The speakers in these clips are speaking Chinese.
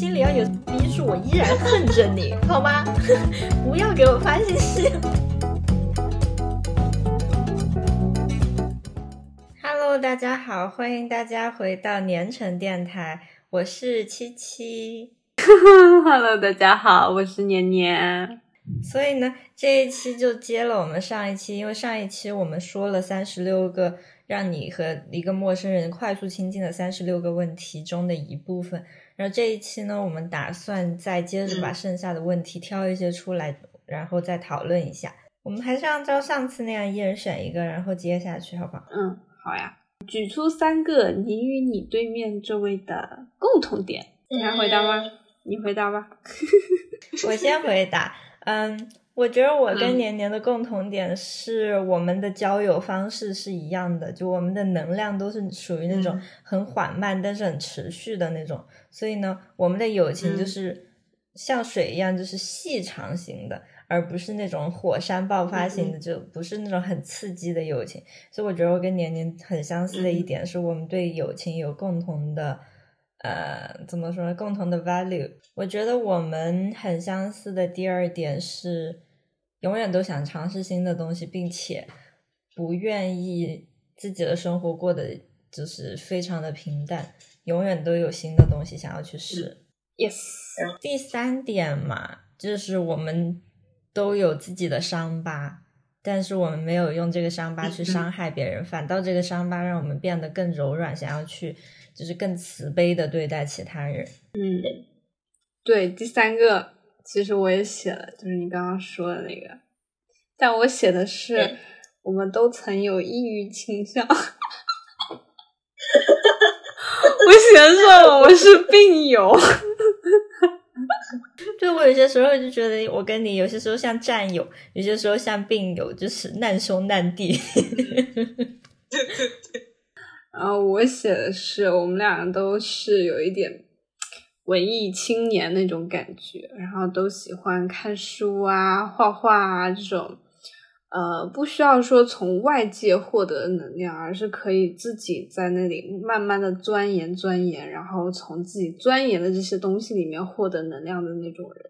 心里要有逼数，我依然恨着你，好吗？不要给我发信息。Hello，大家好，欢迎大家回到年城电台，我是七七。Hello，大家好，我是年年。所以呢，这一期就接了我们上一期，因为上一期我们说了三十六个让你和一个陌生人快速亲近的三十六个问题中的一部分。然后这一期呢，我们打算再接着把剩下的问题挑一些出来，然后再讨论一下。我们还是按照上次那样，一人选一个，然后接下去，好不好？嗯，好呀。举出三个你与你对面这位的共同点，你来回答吗？你回答吧。我先回答。嗯，我觉得我跟年年的共同点是我们的交友方式是一样的，就我们的能量都是属于那种很缓慢但是很持续的那种，所以呢，我们的友情就是像水一样，就是细长型的，而不是那种火山爆发型的，就不是那种很刺激的友情。所以我觉得我跟年年很相似的一点是我们对友情有共同的。呃，怎么说呢？共同的 value，我觉得我们很相似的第二点是，永远都想尝试新的东西，并且不愿意自己的生活过得就是非常的平淡，永远都有新的东西想要去试。Yes。第三点嘛，就是我们都有自己的伤疤，但是我们没有用这个伤疤去伤害别人，反倒这个伤疤让我们变得更柔软，想要去。就是更慈悲的对待其他人。嗯，对，第三个其实我也写了，就是你刚刚说的那个，但我写的是我们都曾有抑郁倾向。我写的是我是病友。对，我有些时候就觉得我跟你有些时候像战友，有些时候像病友，就是难兄难弟。对对对。然后我写的是，我们两个都是有一点文艺青年那种感觉，然后都喜欢看书啊、画画啊这种，呃，不需要说从外界获得能量，而是可以自己在那里慢慢的钻研钻研，然后从自己钻研的这些东西里面获得能量的那种人。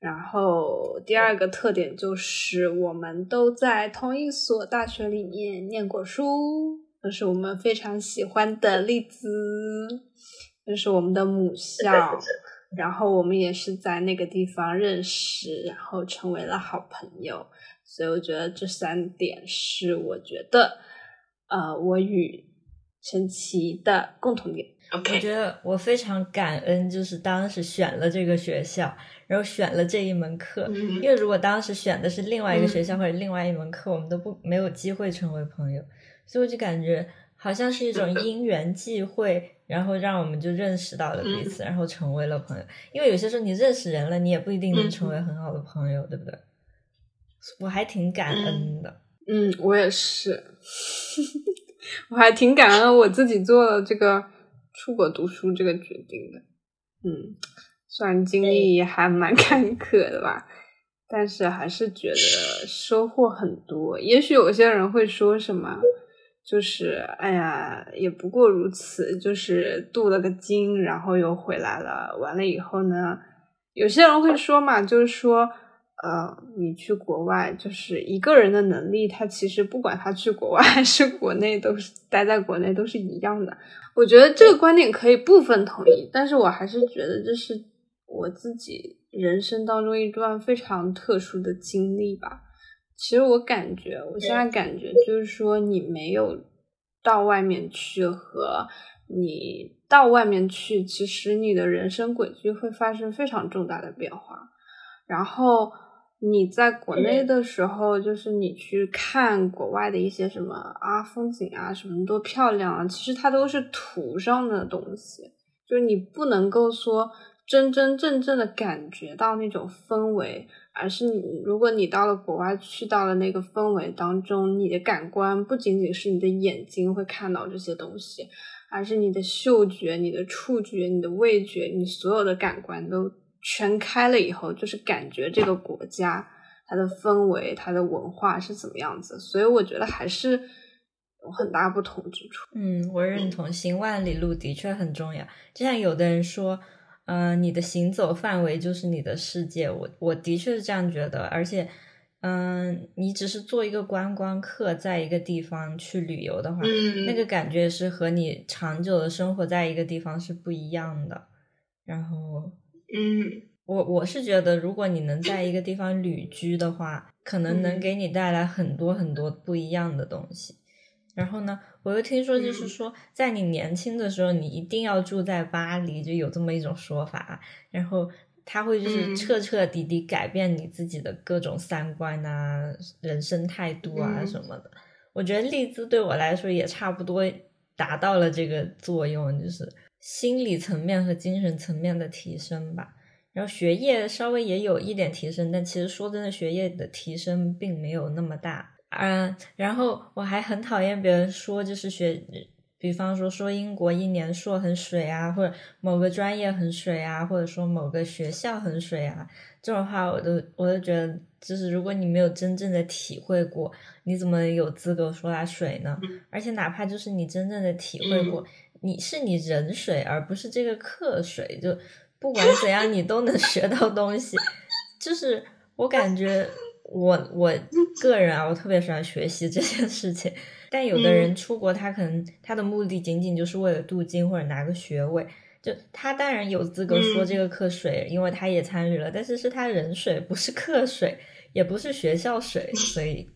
然后第二个特点就是，我们都在同一所大学里面念过书。这是我们非常喜欢的例子，这是我们的母校，然后我们也是在那个地方认识，然后成为了好朋友。所以我觉得这三点是我觉得，呃，我与陈奇的共同点。我觉得我非常感恩，就是当时选了这个学校，然后选了这一门课，因为如果当时选的是另外一个学校或者另外一门课，我们都不没有机会成为朋友。所以我就感觉好像是一种因缘际会，然后让我们就认识到了彼此，然后成为了朋友。因为有些时候你认识人了，你也不一定能成为很好的朋友，对不对？我还挺感恩的。嗯，我也是。我还挺感恩我自己做了这个出国读书这个决定的。嗯，虽然经历也还蛮坎坷的吧。但是还是觉得收获很多。也许有些人会说什么，就是哎呀，也不过如此，就是镀了个金，然后又回来了。完了以后呢，有些人会说嘛，就是说，呃，你去国外，就是一个人的能力，他其实不管他去国外还是国内，都是待在国内都是一样的。我觉得这个观点可以部分同意，但是我还是觉得这是我自己。人生当中一段非常特殊的经历吧。其实我感觉，我现在感觉就是说，你没有到外面去和你到外面去，其实你的人生轨迹会发生非常重大的变化。然后你在国内的时候，就是你去看国外的一些什么啊风景啊，什么多漂亮啊，其实它都是图上的东西，就是你不能够说。真真正正的感觉到那种氛围，而是你，如果你到了国外，去到了那个氛围当中，你的感官不仅仅是你的眼睛会看到这些东西，而是你的嗅觉、你的触觉、你的味觉，你所有的感官都全开了以后，就是感觉这个国家它的氛围、它的文化是怎么样子。所以我觉得还是有很大不同之处。嗯，我认同，行万里路的确很重要。就像有的人说。嗯，你的行走范围就是你的世界。我我的确是这样觉得，而且，嗯，你只是做一个观光客，在一个地方去旅游的话，那个感觉是和你长久的生活在一个地方是不一样的。然后，嗯，我我是觉得，如果你能在一个地方旅居的话，可能能给你带来很多很多不一样的东西。然后呢，我又听说，就是说，在你年轻的时候，你一定要住在巴黎，就有这么一种说法。然后他会就是彻彻底底改变你自己的各种三观啊、人生态度啊什么的。我觉得利兹对我来说也差不多达到了这个作用，就是心理层面和精神层面的提升吧。然后学业稍微也有一点提升，但其实说真的，学业的提升并没有那么大。嗯，然后我还很讨厌别人说，就是学，比方说说英国一年硕很水啊，或者某个专业很水啊，或者说某个学校很水啊，这种话我都我都觉得，就是如果你没有真正的体会过，你怎么有资格说它水呢？而且哪怕就是你真正的体会过，你是你人水，而不是这个课水，就不管 怎样，你都能学到东西。就是我感觉。我我个人啊，我特别喜欢学习这件事情。但有的人出国，他可能他的目的仅仅就是为了镀金或者拿个学位。就他当然有资格说这个课水，因为他也参与了。但是是他人水，不是课水，也不是学校水。所以，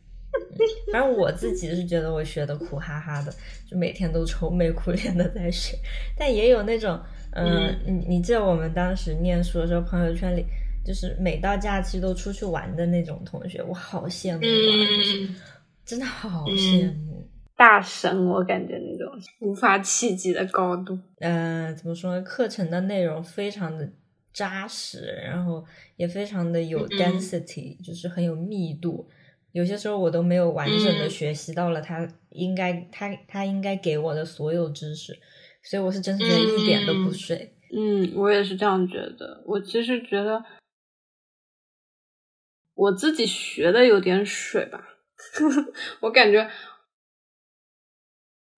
反正我自己是觉得我学的苦哈哈的，就每天都愁眉苦脸的在学。但也有那种，嗯，你你记得我们当时念书的时候，朋友圈里。就是每到假期都出去玩的那种同学，我好羡慕啊！真的好羡慕大神，我感觉那种无法企及的高度。嗯，怎么说呢？课程的内容非常的扎实，然后也非常的有 density，就是很有密度。有些时候我都没有完整的学习到了他应该他他应该给我的所有知识，所以我是真的觉得一点都不睡。嗯，我也是这样觉得。我其实觉得。我自己学的有点水吧，我感觉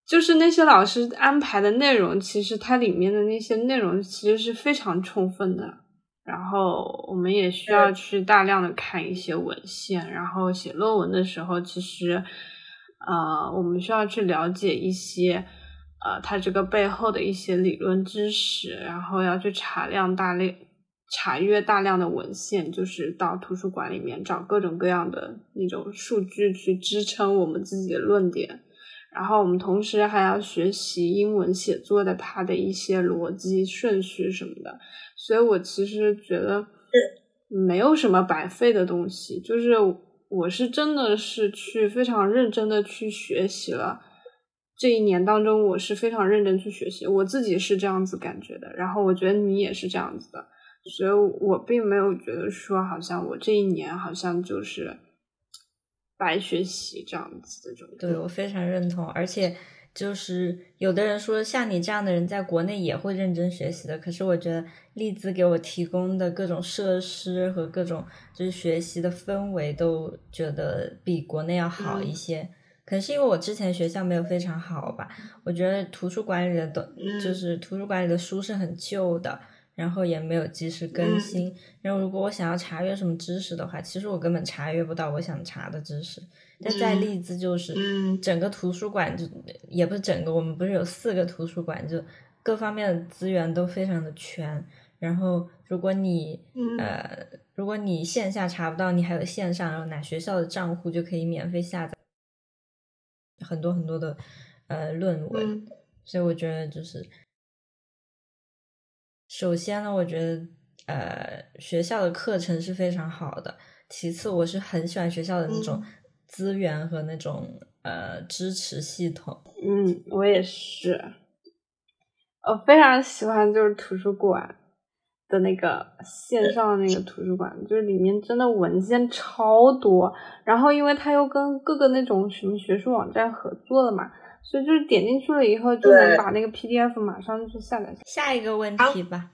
就是那些老师安排的内容，其实它里面的那些内容其实是非常充分的。然后我们也需要去大量的看一些文献，然后写论文的时候，其实呃，我们需要去了解一些呃，它这个背后的一些理论知识，然后要去查量大量。查阅大量的文献，就是到图书馆里面找各种各样的那种数据去支撑我们自己的论点，然后我们同时还要学习英文写作的它的一些逻辑顺序什么的，所以我其实觉得没有什么白费的东西，就是我是真的是去非常认真的去学习了，这一年当中我是非常认真去学习，我自己是这样子感觉的，然后我觉得你也是这样子的。所以我并没有觉得说，好像我这一年好像就是白学习这样子的这种。对我非常认同，而且就是有的人说，像你这样的人在国内也会认真学习的。可是我觉得利兹给我提供的各种设施和各种就是学习的氛围，都觉得比国内要好一些。可能是因为我之前学校没有非常好吧。我觉得图书馆里的都就是图书馆里的书是很旧的。然后也没有及时更新。然后如果我想要查阅什么知识的话，其实我根本查阅不到我想查的知识。但在利兹就是整个图书馆就也不是整个，我们不是有四个图书馆，就各方面的资源都非常的全。然后如果你呃如果你线下查不到，你还有线上，然后拿学校的账户就可以免费下载很多很多的呃论文。所以我觉得就是。首先呢，我觉得呃学校的课程是非常好的。其次，我是很喜欢学校的那种资源和那种呃支持系统。嗯，我也是。我非常喜欢就是图书馆的那个线上那个图书馆，就是里面真的文件超多。然后，因为它又跟各个那种什么学术网站合作了嘛。所以就是点进去了以后，就能把那个 PDF 马上就下载。下下一个问题吧。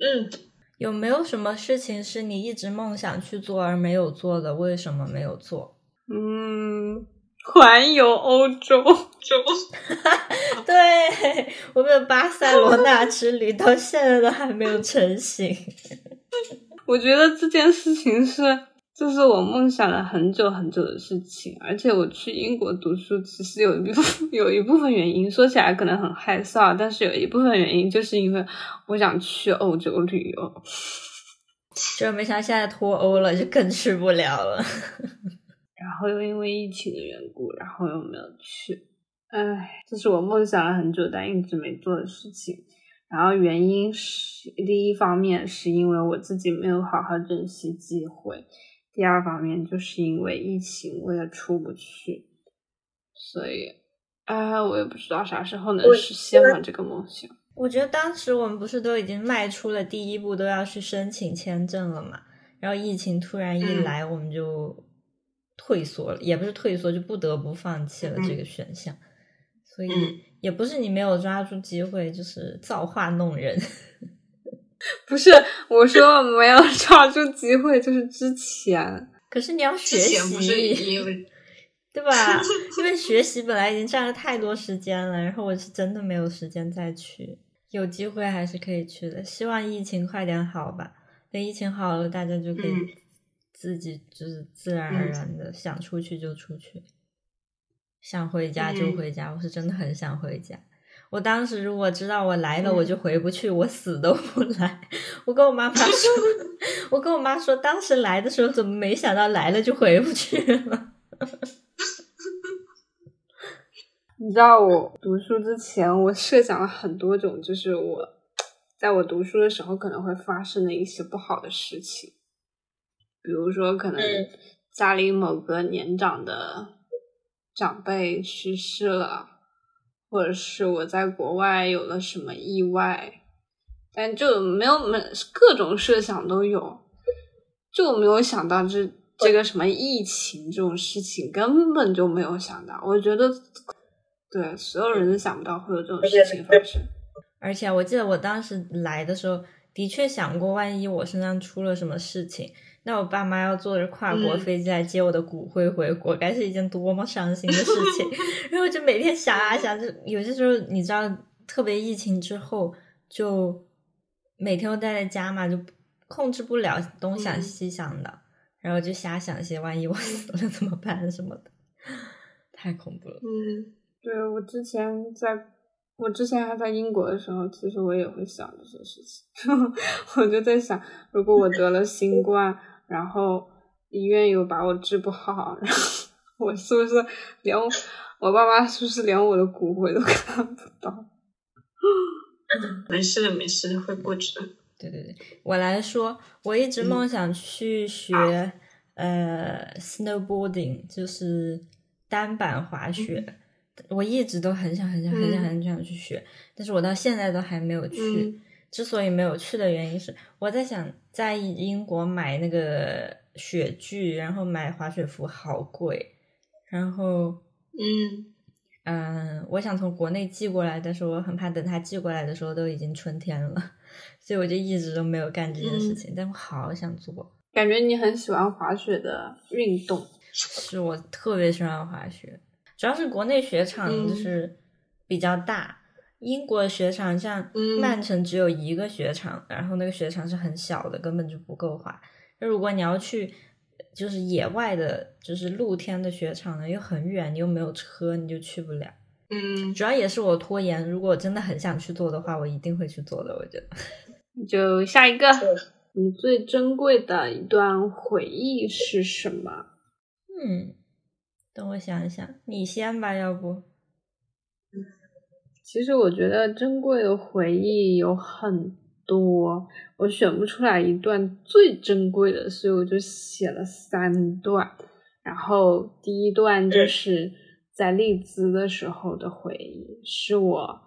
嗯，有没有什么事情是你一直梦想去做而没有做的？为什么没有做？嗯，环游欧洲。就 对，我们的巴塞罗那之旅到现在都还没有成型。我觉得这件事情是，这是我梦想了很久很久的事情。而且我去英国读书，其实有一部分 有一部分原因，说起来可能很害臊，但是有一部分原因就是因为我想去欧洲旅游。就没想到现在脱欧了，就更去不了了。然后又因为疫情的缘故，然后又没有去。唉，这是我梦想了很久但一直没做的事情。然后原因是，第一方面是因为我自己没有好好珍惜机会，第二方面就是因为疫情我也出不去，所以，啊，我也不知道啥时候能实现我这个梦想。我觉得当时我们不是都已经迈出了第一步，都要去申请签证了嘛？然后疫情突然一来，我们就退缩了，也不是退缩，就不得不放弃了这个选项。所以也不是你没有抓住机会，就是造化弄人。不是我说没有 抓住机会，就是之前。可是你要学习，对吧？因为学习本来已经占了太多时间了，然后我是真的没有时间再去。有机会还是可以去的，希望疫情快点好吧。等疫情好了，大家就可以自己就是自然而然的想出去就出去。想回家就回家，我是真的很想回家。我当时如果知道我来了我就回不去，我死都不来。我跟我妈妈说，我跟我妈说，当时来的时候怎么没想到来了就回不去了？你知道我读书之前，我设想了很多种，就是我在我读书的时候可能会发生的一些不好的事情，比如说可能家里某个年长的。长辈去世了，或者是我在国外有了什么意外，但就没有没各种设想都有，就没有想到这这个什么疫情这种事情根本就没有想到。我觉得，对所有人都想不到会有这种事情发生。而且我记得我当时来的时候，的确想过，万一我身上出了什么事情。那我爸妈要坐着跨国飞机来接我的骨灰回国，该是一件多么伤心的事情！然后就每天想啊想，就有些时候你知道，特别疫情之后，就每天都待在家嘛，就控制不了东想西想的，然后就瞎想些，万一我死了怎么办什么的，太恐怖了。嗯，对我之前在，我之前还在英国的时候，其实我也会想这些事情，我就在想，如果我得了新冠。然后医院又把我治不好，然后我是不是连我爸妈是不是连我的骨灰都看不到？没事的，没事的，会过去的。对对对，我来说，我一直梦想去学呃 snowboarding，就是单板滑雪，我一直都很想很想很想很想去学，但是我到现在都还没有去。之所以没有去的原因是，我在想在英国买那个雪具，然后买滑雪服好贵，然后嗯。嗯，我想从国内寄过来，但是我很怕等他寄过来的时候都已经春天了，所以我就一直都没有干这件事情。但我好想做，感觉你很喜欢滑雪的运动，是我特别喜欢滑雪，主要是国内雪场就是比较大。英国的雪场像曼城只有一个雪场，然后那个雪场是很小的，根本就不够滑。那如果你要去就是野外的，就是露天的雪场呢，又很远，你又没有车，你就去不了。嗯，主要也是我拖延。如果我真的很想去做的话，我一定会去做的。我觉得，就下一个，你最珍贵的一段回忆是什么？嗯，等我想一想，你先吧，要不。其实我觉得珍贵的回忆有很多，我选不出来一段最珍贵的，所以我就写了三段。然后第一段就是在利兹的时候的回忆，是我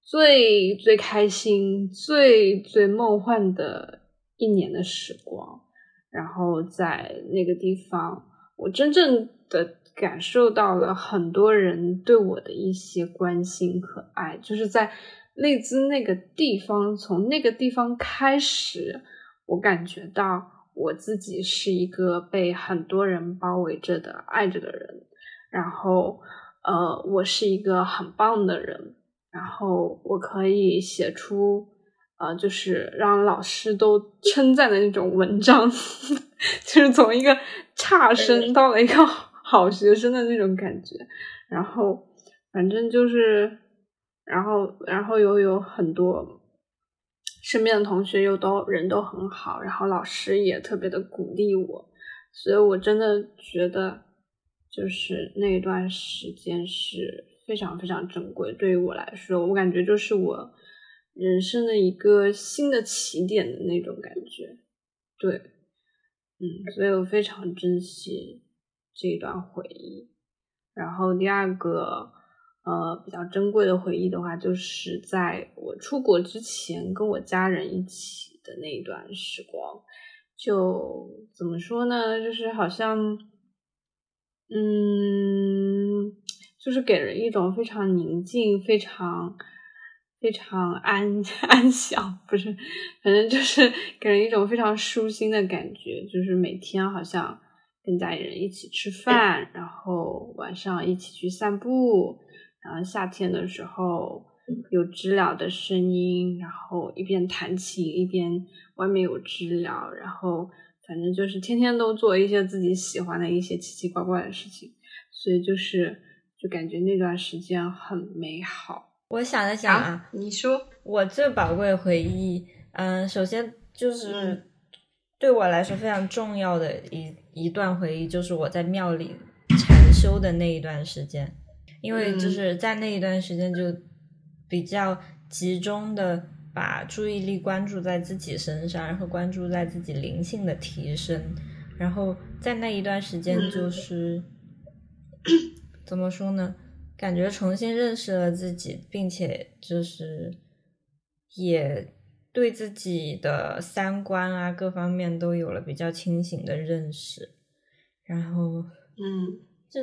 最最开心、最最梦幻的一年的时光。然后在那个地方，我真正的。感受到了很多人对我的一些关心和爱，就是在利兹那个地方，从那个地方开始，我感觉到我自己是一个被很多人包围着的爱着的人。然后呃，我是一个很棒的人，然后我可以写出呃，就是让老师都称赞的那种文章，就是从一个差生到了一个好学生的那种感觉。然后反正就是，然后然后又有很多。身边的同学又都人都很好，然后老师也特别的鼓励我，所以我真的觉得，就是那段时间是非常非常珍贵。对于我来说，我感觉就是我人生的一个新的起点的那种感觉。对，嗯，所以我非常珍惜这一段回忆。然后第二个。呃，比较珍贵的回忆的话，就是在我出国之前跟我家人一起的那一段时光。就怎么说呢？就是好像，嗯，就是给人一种非常宁静、非常非常安 安详，不是，反正就是给人一种非常舒心的感觉。就是每天好像跟家里人一起吃饭，然后晚上一起去散步。然后夏天的时候有知了的声音，然后一边弹琴一边外面有知了，然后反正就是天天都做一些自己喜欢的一些奇奇怪怪的事情，所以就是就感觉那段时间很美好。我想了想啊，你说我最宝贵的回忆，嗯，首先就是对我来说非常重要的一一段回忆，就是我在庙里禅修的那一段时间。因为就是在那一段时间，就比较集中的把注意力关注在自己身上，然后关注在自己灵性的提升，然后在那一段时间，就是怎么说呢？感觉重新认识了自己，并且就是也对自己的三观啊各方面都有了比较清醒的认识，然后嗯，就。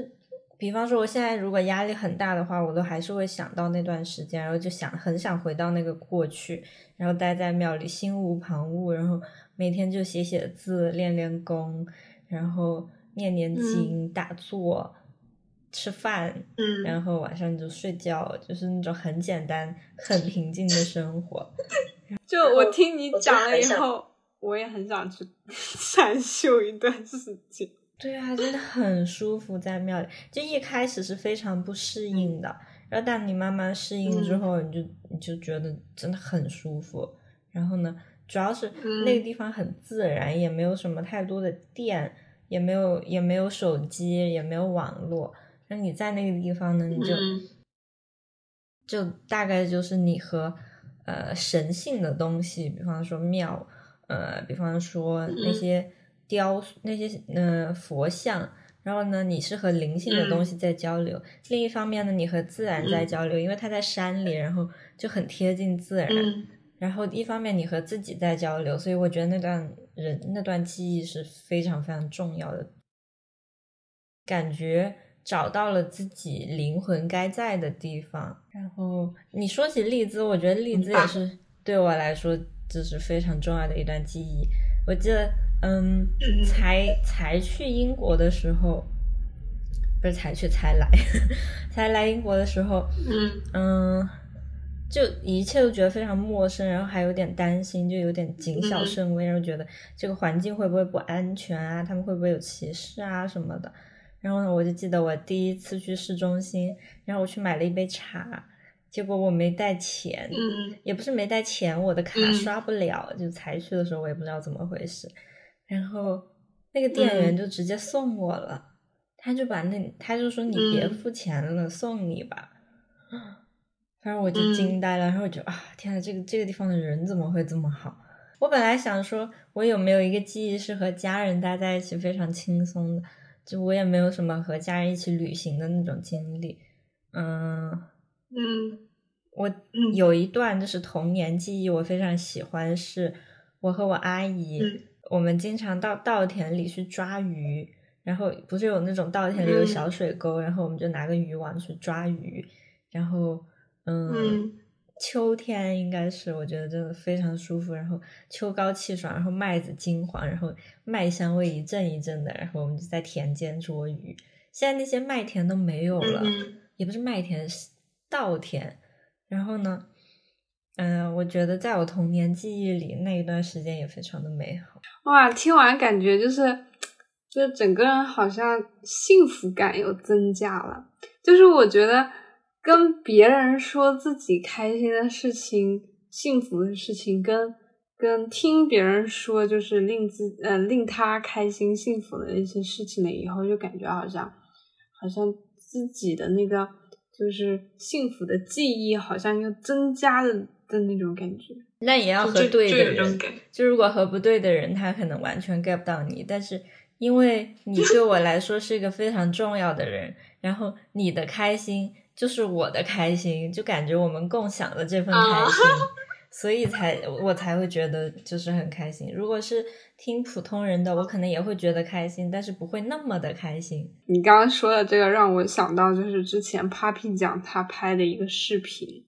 比方说，我现在如果压力很大的话，我都还是会想到那段时间，然后就想很想回到那个过去，然后待在庙里，心无旁骛，然后每天就写写字、练练功，然后念念经、打坐、吃饭，嗯然后晚上就睡觉，就是那种很简单、很平静的生活。就我听你讲了以后，我也很想去 禅修一段时间。对啊，真的很舒服，在庙里。就一开始是非常不适应的，然后但你慢慢适应之后，你就你就觉得真的很舒服。然后呢，主要是那个地方很自然，也没有什么太多的电，也没有也没有手机，也没有网络。那你在那个地方呢，你就就大概就是你和呃神性的东西，比方说庙，呃，比方说那些。雕那些嗯佛像，然后呢，你是和灵性的东西在交流。另一方面呢，你和自然在交流，因为它在山里，然后就很贴近自然。然后一方面你和自己在交流，所以我觉得那段人那段记忆是非常非常重要的，感觉找到了自己灵魂该在的地方。然后你说起丽兹，我觉得丽兹也是对我来说就是非常重要的一段记忆。我记得。嗯，才才去英国的时候，不是才去才来，才来英国的时候，嗯嗯，就一切都觉得非常陌生，然后还有点担心，就有点谨小慎微，然后觉得这个环境会不会不安全啊？他们会不会有歧视啊什么的？然后呢，我就记得我第一次去市中心，然后我去买了一杯茶，结果我没带钱，嗯，也不是没带钱，我的卡刷不了，就才去的时候我也不知道怎么回事。然后那个店员就直接送我了，他就把那他就说你别付钱了，送你吧。反正我就惊呆了，然后我就啊，天呐，这个这个地方的人怎么会这么好？我本来想说，我有没有一个记忆是和家人待在一起非常轻松的？就我也没有什么和家人一起旅行的那种经历。嗯嗯，我有一段就是童年记忆，我非常喜欢，是我和我阿姨。我们经常到稻田里去抓鱼，然后不是有那种稻田里有小水沟，然后我们就拿个渔网去抓鱼，然后嗯，秋天应该是我觉得真的非常舒服，然后秋高气爽，然后麦子金黄，然后麦香味一阵一阵的，然后我们就在田间捉鱼，现在那些麦田都没有了，嗯也不是麦田，是稻田。然后呢，嗯、我觉得在我童年记忆里那一段时间也非常的美好。哇，听完感觉就是，就是整个人好像幸福感又增加了。就是我觉得跟别人说自己开心的事情、幸福的事情，跟跟听别人说就是令自呃令他开心、幸福的一些事情了以后，就感觉好像好像自己的那个就是幸福的记忆好像又增加了的那种感觉。那也要和对的人，就如果和不对的人，他可能完全 get 不到你，但是因为你对我来说是一个非常重要的人，然后你的开心就是我的开心，就感觉我们共享了这份开心，所以才我才会觉得就是很开心。如果是听普通人的，我可能也会觉得开心，但是不会那么的开心。你刚刚说的这个让我想到，就是之前 Papi 酱他拍的一个视频，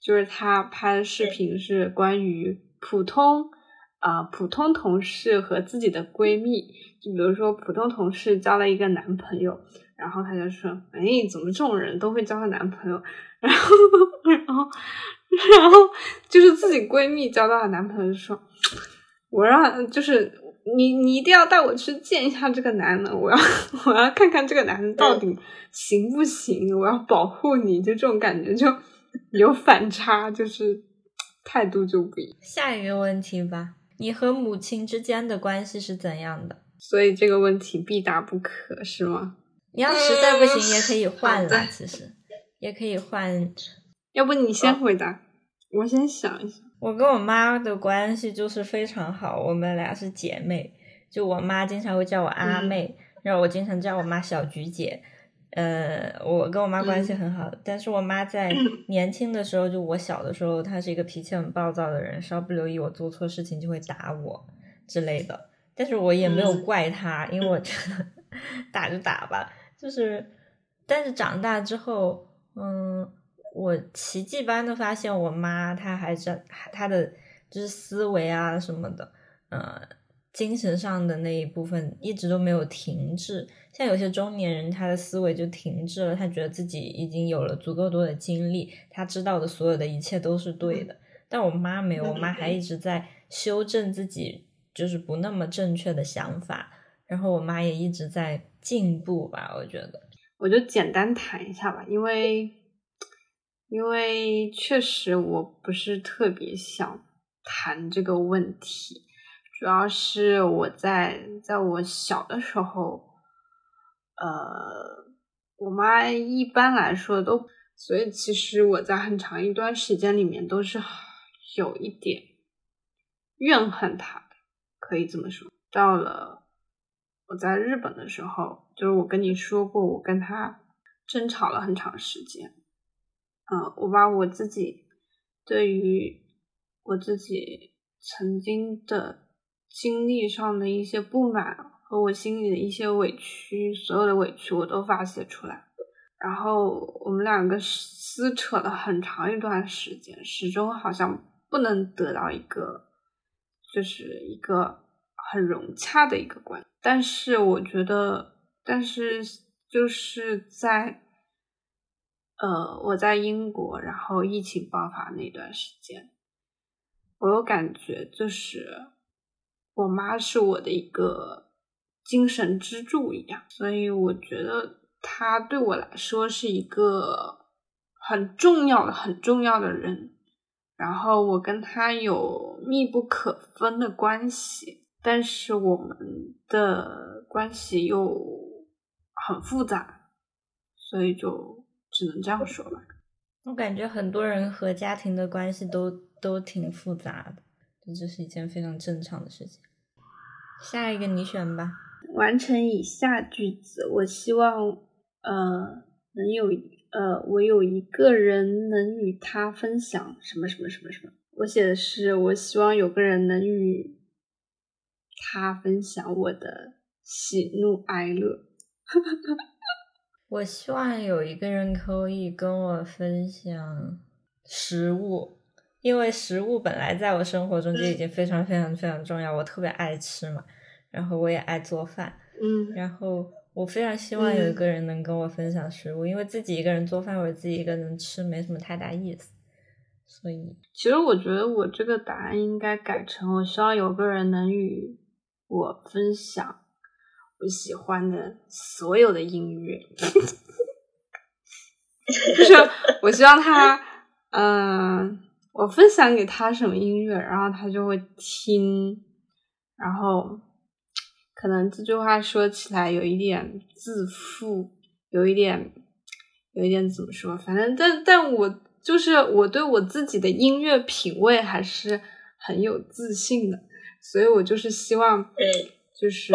就是他拍的视频是关于普通啊、普通同事和自己的闺蜜，就比如说普通同事交了一个男朋友，然后他就说：“哎，怎么这种人都会交个男朋友？” 然后，然后，然后就是自己闺蜜交到的男朋友就说：“我让就是你，你一定要带我去见一下这个男的，我要我要看看这个男的到底行不行，我要保护你，就这种感觉就有反差，就是态度就不一样。下一个问题吧，你和母亲之间的关系是怎样的？所以这个问题必答不可，是吗？你要实在不行也可以换了，其实也可以换。要不你先回答，我先想一想。我跟我妈的关系就是非常好，我们俩是姐妹。就我妈经常会叫我阿妹，然后我经常叫我妈小菊姐。呃，我跟我妈关系很好，但是我妈在年轻的时候，就我小的时候，她是一个脾气很暴躁的人，稍不留意我做错事情就会打我之类的。但是我也没有嗯怪她，因为我觉得 打就打吧，就是。但是长大之后，嗯，我奇迹般的发现，我妈她还是她的就是思维啊什么的，呃，精神上的那一部分一直都没有停滞。像有些中年人，他的思维就停滞了，他觉得自己已经有了足够多的经历，他知道的所有的一切都是对的。但我妈没有，我妈还一直在修正自己就是不那么正确的想法，然后我妈也一直在进步吧，我觉得。我就简单谈一下吧，因为因为确实我不是特别想谈这个问题，主要是我在在我小的时候，呃，我妈一般来说都，所以其实我在很长一段时间里面都是有一点怨恨她的，可以这么说。到了我在日本的时候，就是我跟你说过，我跟他争吵了很长时间。嗯，我把我自己对于我自己曾经的经历上的一些不满和我心里的一些委屈，所有的委屈我都发泄出来。然后我们两个撕扯了很长一段时间，始终好像不能得到一个，就是一个很融洽的一个关。但是我觉得，但是就是在，呃，我在英国，然后疫情爆发那段时间，我有感觉，就是我妈是我的一个精神支柱一样，所以我觉得她对我来说是一个很重要的、很重要的人。然后我跟她有密不可分的关系。但是我们的关系又很复杂，所以就只能这样说吧。我感觉很多人和家庭的关系都都挺复杂的，这是一件非常正常的事情。下一个你选吧。完成以下句子，我希望呃能有呃我有一个人能与他分享什么什么什么什么。我写的是我希望有个人能与。他分享我的喜怒哀乐。我希望有一个人可以跟我分享食物，因为食物本来在我生活中就已经非常非常非常重要。我特别爱吃嘛，然后我也爱做饭，嗯，然后我非常希望有一个人能跟我分享食物，因为自己一个人做饭或者自己一个人吃没什么太大意思。所以，其实我觉得我这个答案应该改成：我希望有个人能与我分享我喜欢的所有的音乐。就是 我希望他，嗯，我分享给他什么音乐，然后他就会听，然后。可能这句话说起来有一点自负，有一点，有一点怎么说？反正，但但我就是我对我自己的音乐品味还是很有自信的，所以我就是希望，就是，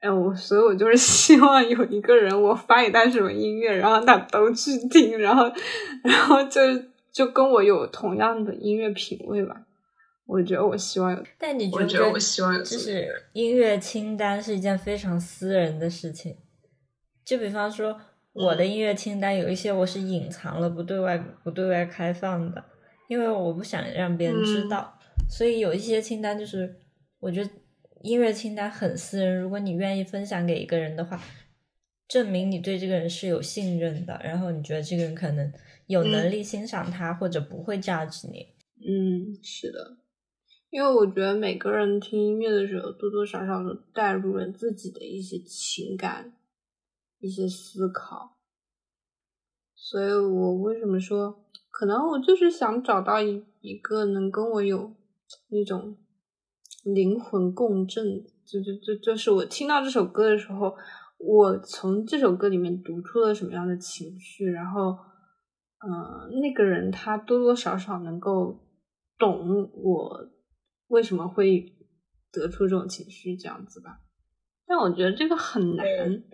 哎，我所以我就是希望有一个人，我发给他什么音乐，然后他都去听，然后，然后就就跟我有同样的音乐品味吧。我觉得我希望有，但你觉得我希望有，就是音乐清单是一件非常私人的事情。就比方说，我的音乐清单有一些我是隐藏了，不对外不对外开放的，因为我不想让别人知道。所以有一些清单就是，我觉得音乐清单很私人。如果你愿意分享给一个人的话，证明你对这个人是有信任的，然后你觉得这个人可能有能力欣赏他，或者不会 judge 你。嗯，是的。因为我觉得每个人听音乐的时候，多多少少都带入了自己的一些情感、一些思考，所以我为什么说，可能我就是想找到一一个能跟我有那种灵魂共振，就就就就是我听到这首歌的时候，我从这首歌里面读出了什么样的情绪，然后，嗯，那个人他多多少少能够懂我。为什么会得出这种情绪这样子吧？但我觉得这个很难。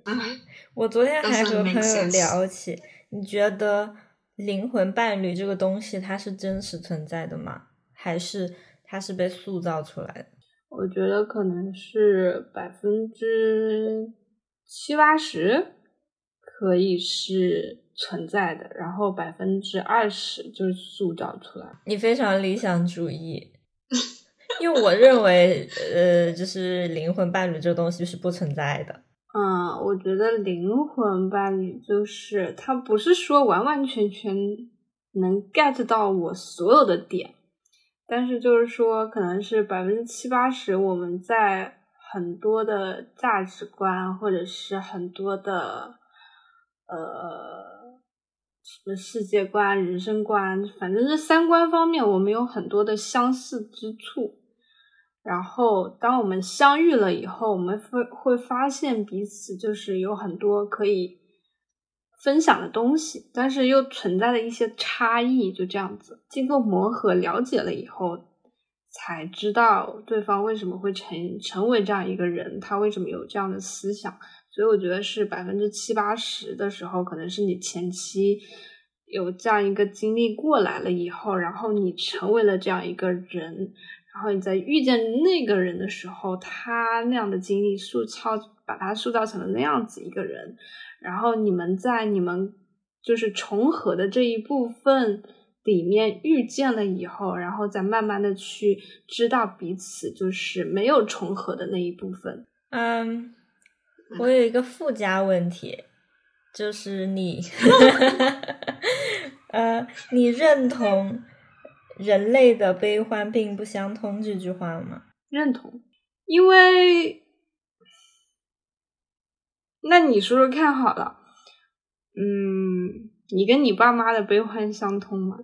我昨天还和朋友聊起，你觉得灵魂伴侣这个东西它是真实存在的吗？还是它是被塑造出来的？我觉得可能是百分之七八十可以是存在的，然后百分之二十就是塑造出来。你非常理想主义。因为我认为，呃，就是灵魂伴侣这个东西是不存在的。嗯，我觉得灵魂伴侣就是他不是说完完全全能 get 到我所有的点，但是就是说可能是百分之七八十，我们在很多的价值观或者是很多的呃什么世界观、人生观，反正是三观方面，我们有很多的相似之处。然后，当我们相遇了以后，我们会会发现彼此就是有很多可以分享的东西，但是又存在了一些差异。就这样子，经过磨合、了解了以后，才知道对方为什么会成成为这样一个人，他为什么有这样的思想。所以，我觉得是百分之七八十的时候，可能是你前期有这样一个经历过来了以后，然后你成为了这样一个人。然后你在遇见那个人的时候，他那样的经历塑造，把他塑造成了那样子一个人。然后你们在你们就是重合的这一部分里面遇见了以后，然后再慢慢的去知道彼此就是没有重合的那一部分。嗯，我有一个附加问题，就是你，呃，你认同？人类的悲欢并不相通这句话吗？认同，因为那你说说看好了，嗯，你跟你爸妈的悲欢相通吗？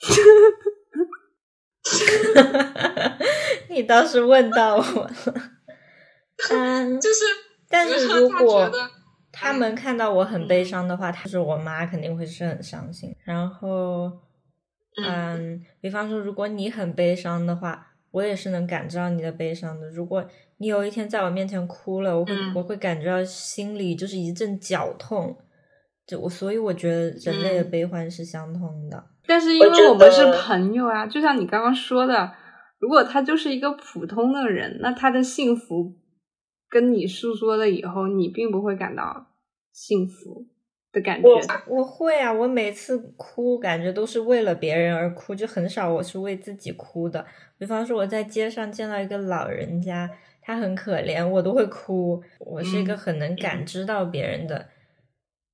你倒是问到我了，嗯，就是，但是如果他们看到我很悲伤的话，他是我妈肯定会是很伤心，然后。嗯，比方说，如果你很悲伤的话，我也是能感知到你的悲伤的。如果你有一天在我面前哭了，我会我会感觉到心里就是一阵绞痛。就我，所以我觉得人类的悲欢是相通的。但是因为我们是朋友啊，就像你刚刚说的，如果他就是一个普通的人，那他的幸福跟你诉说了以后，你并不会感到幸福。的感觉，我会啊！我每次哭，感觉都是为了别人而哭，就很少我是为自己哭的。比方说，我在街上见到一个老人家，他很可怜，我都会哭。我是一个很能感知到别人的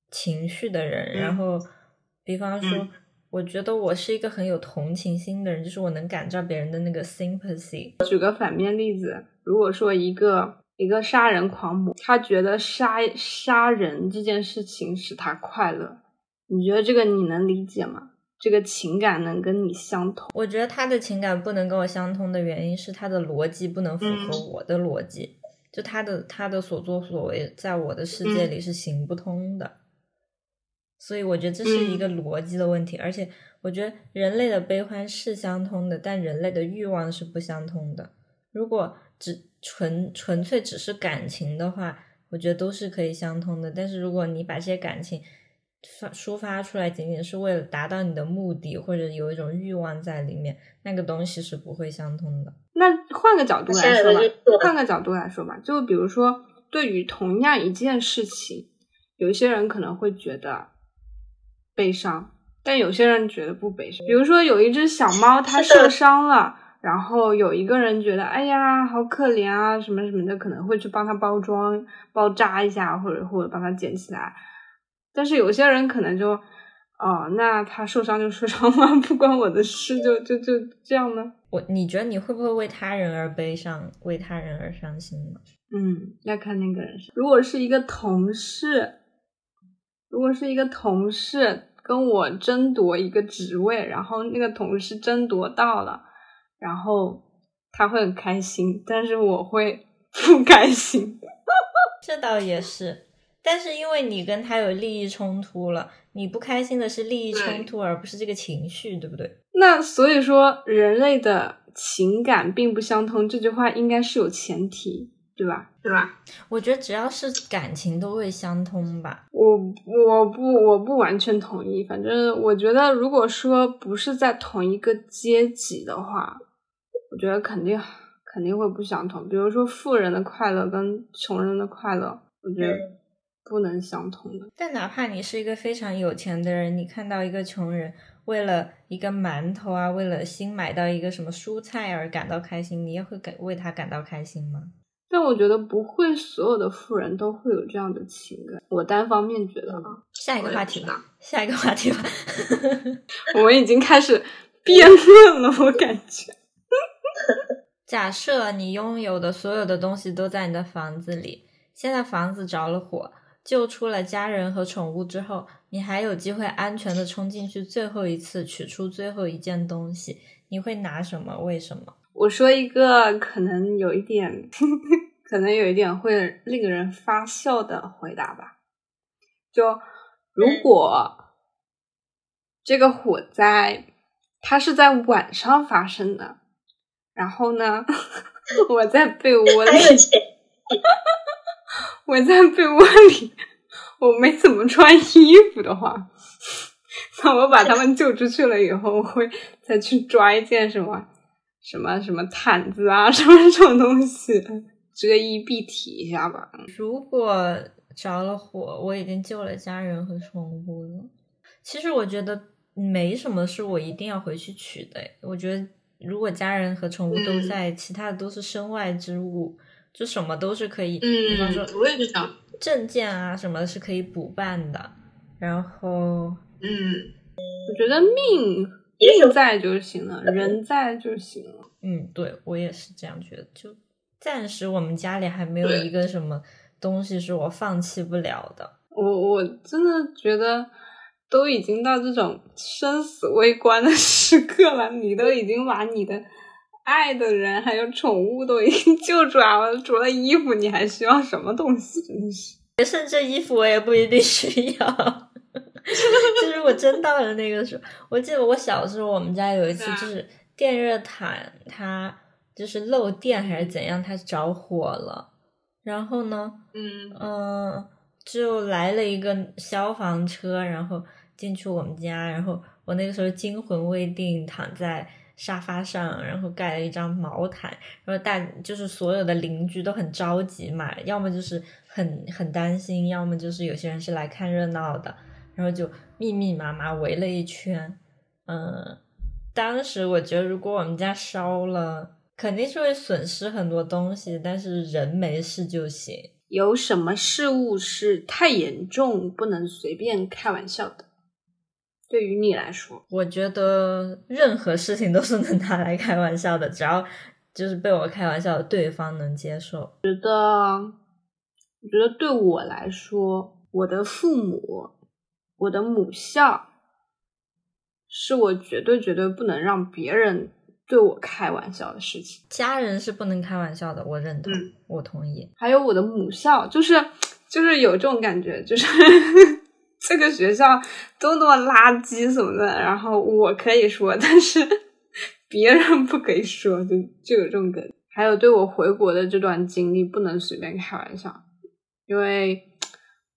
情绪的人。然后，比方说，我觉得我是一个很有同情心的人，就是我能感知到别人的那个 sympathy。举个反面例子，如果说一个一个杀人狂魔，他觉得杀杀人这件事情使他快乐，你觉得这个你能理解吗？这个情感能跟你相通？我觉得他的情感不能跟我相通的原因是他的逻辑不能符合我的逻辑，就他的他的所作所为在我的世界里是行不通的，所以我觉得这是一个逻辑的问题。而且我觉得人类的悲欢是相通的，但人类的欲望是不相通的。如果只纯纯粹只是感情的话，我觉得都是可以相通的。但是如果你把这些感情，发抒发出来，仅仅是为了达到你的目的，或者有一种欲望在里面，那个东西是不会相通的。那换个角度来说吧，换个角度来说吧，就比如说，对于同样一件事情，有些人可能会觉得悲伤，但有些人觉得不悲伤。比如说，有一只小猫它受伤了，然后有一个人觉得，哎呀，好可怜啊，什么什么的，可能会去帮他包装、包扎一下，或者或者帮他捡起来。但是有些人可能就，哦，那他受伤就受伤了，不关我的事，就就就这样呢？我你觉得你会不会为他人而悲伤，为他人而伤心呢？嗯，要看那个人。如果是一个同事，如果是一个同事跟我争夺一个职位，然后那个同事争夺到了，然后他会很开心，但是我会 不开心。这倒也是。但是因为你跟他有利益冲突了，你不开心的是利益冲突，而不是这个情绪，对不对？那所以说，人类的情感并不相通，这句话应该是有前提，对吧？对吧？我觉得只要是感情都会相通吧。我我不我不完全同意，反正我觉得，如果说不是在同一个阶级的话，我觉得肯定肯定会不相同。比如说，富人的快乐跟穷人的快乐，我觉得。不能相同的。但哪怕你是一个非常有钱的人，你看到一个穷人为了一个馒头啊，为了新买到一个什么蔬菜而感到开心，你也会感为他感到开心吗？但我觉得不会，所有的富人都会有这样的情感。我单方面觉得啊。下一个话题吧，下一个话题吧。我们已经开始辩论了，我感觉。假设你拥有的所有的东西都在你的房子里，现在房子着了火。救出了家人和宠物之后，你还有机会安全的冲进去最后一次取出最后一件东西，你会拿什么？为什么？我说一个可能有一点，可能有一点会令人发笑的回答吧。就如果这个火灾它是在晚上发生的，然后呢，我在被窝里。我在被窝里，我没怎么穿衣服的话，那我把他们救出去了以后，我会再去抓一件什么什么什么毯子啊，什么这种东西遮衣蔽体一下吧。如果着了火，我已经救了家人和宠物了。其实我觉得没什么是我一定要回去取的。我觉得如果家人和宠物都在，其他的都是身外之物。就什么都是可以，比方说我也是这样，证件啊什么是可以补办的，然后嗯，我觉得命命在就行了，人在就行了。嗯，对我也是这样觉得。就暂时我们家里还没有一个什么东西是我放弃不了的。我我真的觉得都已经到这种生死未关的时刻了，你都已经把你的。爱的人还有宠物都已经救出来了，除了衣服，你还需要什么东西？真的是，甚至衣服我也不一定需要。就是我真到了那个时候，我记得我小时候，我们家有一次就是电热毯它就是漏电还是怎样，它着火了。然后呢，嗯嗯，就来了一个消防车，然后进去我们家，然后我那个时候惊魂未定，躺在。沙发上，然后盖了一张毛毯，然后大就是所有的邻居都很着急嘛，要么就是很很担心，要么就是有些人是来看热闹的，然后就密密麻麻围了一圈。嗯，当时我觉得如果我们家烧了，肯定是会损失很多东西，但是人没事就行。有什么事物是太严重不能随便开玩笑的？对于你来说，我觉得任何事情都是能拿来开玩笑的，只要就是被我开玩笑的对方能接受。觉得，我觉得对我来说，我的父母，我的母校，是我绝对绝对不能让别人对我开玩笑的事情。家人是不能开玩笑的，我认同，嗯我同意。还有我的母校，就是就是有这种感觉，就是 这个学校都那么垃圾什么的，然后我可以说，但是 别人不可以说，就就有这种感觉。还有对我回国的这段经历，不能随便开玩笑，因为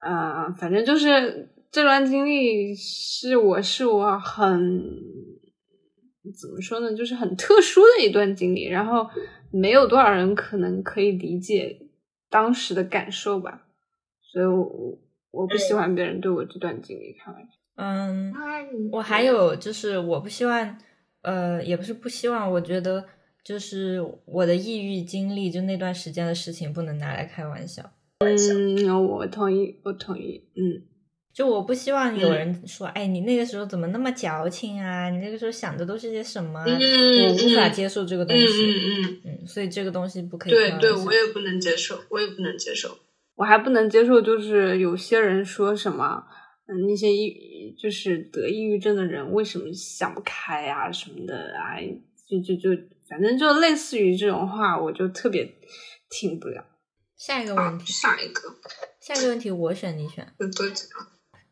呃，反正就是这段经历是我是我很怎么说呢，就是很特殊的一段经历，然后没有多少人可能可以理解当时的感受吧，所以我我我不喜欢别人对我这段经历开玩笑。嗯，我还有就是，我不希望，呃，也不是不希望，我觉得就是我的抑郁经历，就那段时间的事情，不能拿来开玩笑。嗯，我同意，我同意，嗯。就我不希望有人说，哎，你那个时候怎么那么矫情啊？你那个时候想的都是些什么我无法接受这个东嗯西。嗯嗯，嗯，所以这个东西不可以对对，我也不能接受，我也不能接受。我还不能接受，就是有些人说什么，嗯，那些抑就是得抑郁症的人为什么想不开啊什么的，哎，就就就反正就类似于这种话，我就特别听不了。下一个问，题，下一个下一个问题我选你选。有多久？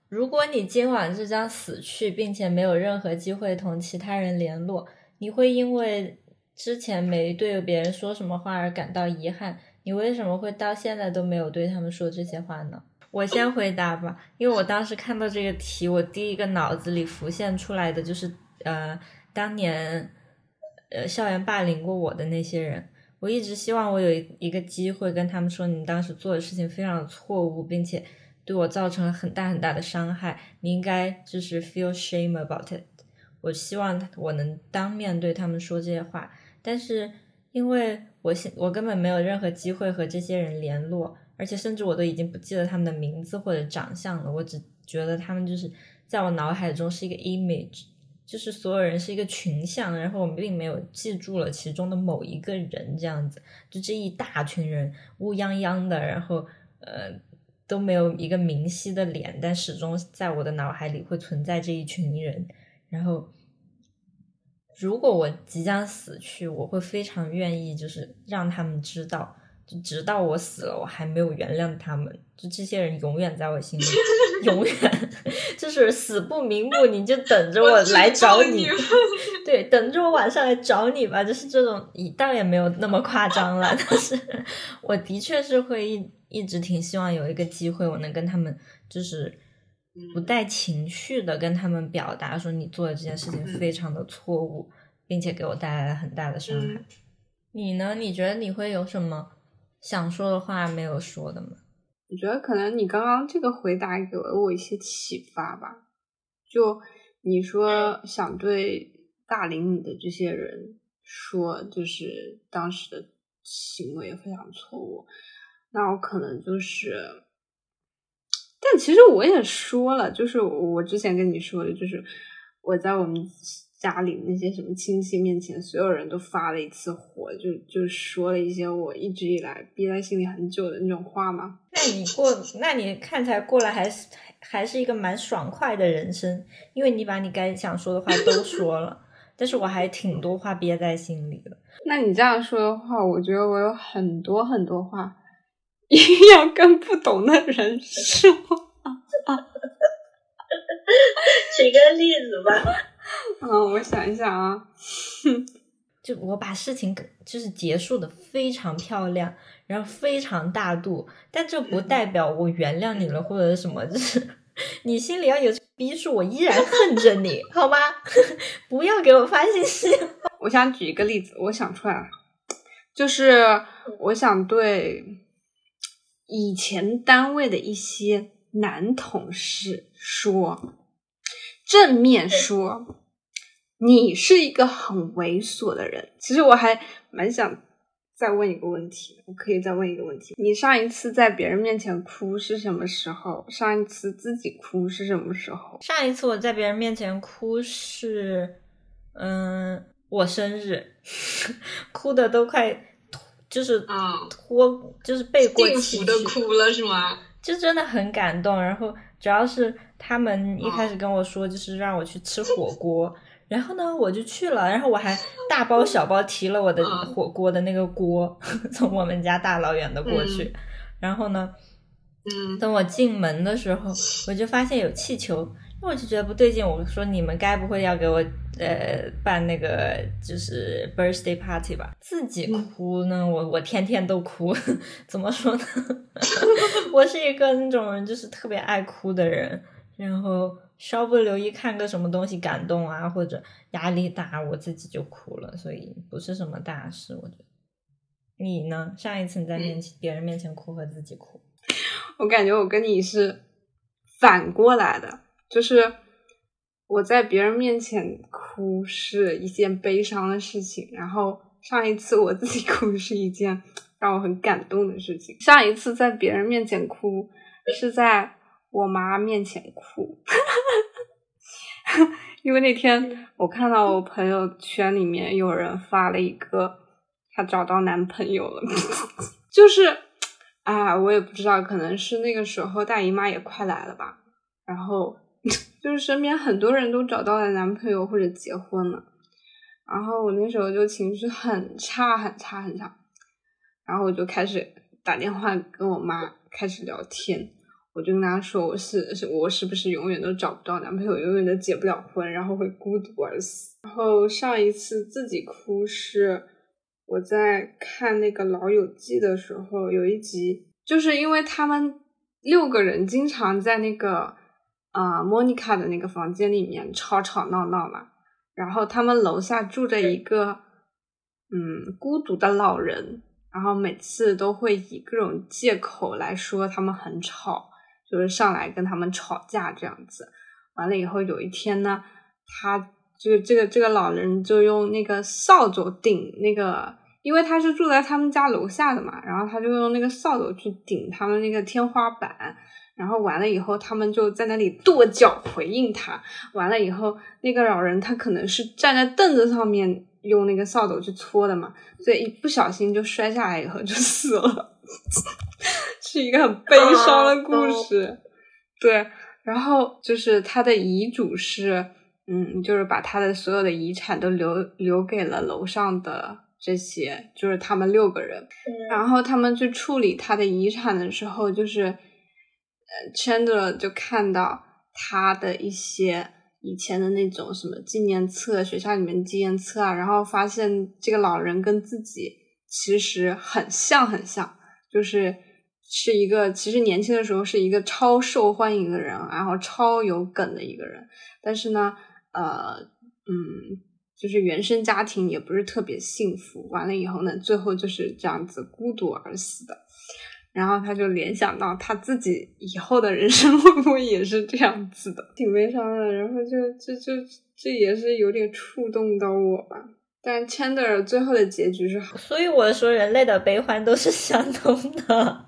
如果你今晚就将死去，并且没有任何机会同其他人联络，你会因为之前没对别人说什么话而感到遗憾？你为什么会到现在都没有对他们说这些话呢？我先回答吧，因为我当时看到这个题，我第一个脑子里浮现出来的就是呃，当年呃校园霸凌过我的那些人。我一直希望我有一个机会跟他们说，你当时做的事情非常的错误，并且对我造成了很大很大的伤害，你应该就是 feel shame about it。我希望我能当面对他们说这些话，但是因为我现我根本没有任何机会和这些人联络，而且甚至我都已经不记得他们的名字或者长相了，我只觉得他们就是在我脑海中是一个 image，就是所有人是一个群像，然后我们并没有记住了其中的某一个人，这样子，就这一大群人乌泱泱的，然后呃都没有一个明晰的脸，但始终在我的脑海里会存在这一群人。然后，如果我即将死去，我会非常愿意，就是让他们知道，直到我死了，我还没有原谅他们，就这些人永远在我心里，永远。就是死不瞑目，你就等着我来找你对，等着我晚上来找你吧，就是这种，倒也没有那么夸张了，但是我的确是会一一直挺希望有一个机会，我能跟他们就是不带情绪的跟他们表达说你做的这件事情非常的错误，并且给我带来了很大的伤害。嗯。你呢？你觉得你会有什么想说的话没有说的吗？我觉得可能你刚刚这个回答给了我一些启发吧。就你说想对霸凌你的这些人说，就是当时的行为非常错误，那我可能就是，但其实我也说了，就是我之前跟你说的，就是我在我们家里那些什么亲戚面前，所有人都发了一次火，就就说了一些我一直以来憋在心里很久的那种话嘛。那你过，那你看起来过来还是还是一个蛮爽快的人生，因为你把你该想说的话都 说了，但是我还挺多话憋在心里的。那你这样说的话，我觉得我有很多很多话要跟不懂的人说。举个例子吧。嗯，我想一想啊，就我把事情就是结束的非常漂亮，然后非常大度，但这不代表我原谅你了或者是什么，就是 你心里要有逼数，我依然恨着你，好吗？不要给我发信息。我想举一个例子，我想出来了，就是我想对以前单位的一些男同事说，正面说，你是一个很猥琐的人。其实我还蛮想再问一个问题，我可以再问一个问题：你上一次在别人面前哭是什么时候？上一次自己哭是什么时候？上一次我在别人面前哭是，嗯，我生日，哭的都快。就是啊，拖就是背过幸福的哭了是吗？就真的很感动。然后主要是他们一开始跟我说，就是让我去吃火锅，然后呢我就去了，然后我还大包小包提了我的火锅的那个锅，从我们家大老远的过去。然后呢，嗯，等我进门的时候，我就发现有气球。我就觉得不对劲，我说你们该不会要给我呃办那个就是 birthday party 吧？自己哭呢，我我天天都哭，怎么说呢？我是一个那种人，就是特别爱哭的人，然后稍不留意看个什么东西感动啊，或者压力大，我自己就哭了，所以不是什么大事。我觉得你呢？上一次你在面前别人面前哭和自己哭，我感觉我跟你是反过来的。就是我在别人面前哭是一件悲伤的事情，然后上一次我自己哭 是一件让我很感动的事情。上一次在别人面前哭是在我妈面前哭，因为那天我看到我朋友圈里面有人发了一个她找到男朋友了，就是啊，我也不知道，可能是那个时候大姨妈也快来了吧，然后。就是身边很多人都找到了男朋友或者结婚了，然后我那时候就情绪很差很差很差，然后我就开始打电话跟我妈开始聊天，我就跟她说我是是我是不是永远都找不到男朋友，永远都结不了婚，然后会孤独而死。然后上一次自己哭是我在看那个《老友记》的时候，有一集就是因为他们六个人经常在那个。啊，莫妮卡的那个房间里面吵吵闹闹嘛，然后他们楼下住着一个嗯孤独的老人，然后每次都会以各种借口来说他们很吵，就是上来跟他们吵架这样子。完了以后有一天呢，他这个这个这个老人就用那个扫帚顶那个，因为他是住在他们家楼下的嘛，然后他就用那个扫帚去顶他们那个天花板。然后完了以后，他们就在那里跺脚回应他。完了以后，那个老人他可能是站在凳子上面用那个扫帚去搓的嘛，所以一不小心就摔下来以后就死了，是一个很悲伤的故事。对，然后就是他的遗嘱是，嗯，就是把他的所有的遗产都留留给了楼上的这些，就是他们六个人。然后他们去处理他的遗产的时候，就是。呃，Chandler 就看到他的一些以前的那种什么纪念册，学校里面纪念册啊，然后发现这个老人跟自己其实很像，很像，就是是一个其实年轻的时候是一个超受欢迎的人，然后超有梗的一个人，但是呢，呃，嗯，就是原生家庭也不是特别幸福，完了以后呢，最后就是这样子孤独而死的。然后他就联想到他自己以后的人生 会不会也是这样子的，挺悲伤的。然后就就就这也是有点触动到我吧。但 Chandler 最后的结局是好，所以我说人类的悲欢都是相通的。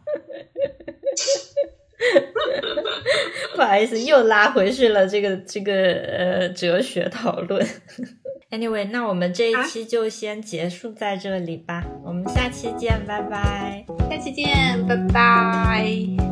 不好意思，又拉回去了这个这个呃哲学讨论。Anyway，那我们这一期就先结束在这里吧。我们下期见，拜拜。下期见，拜拜。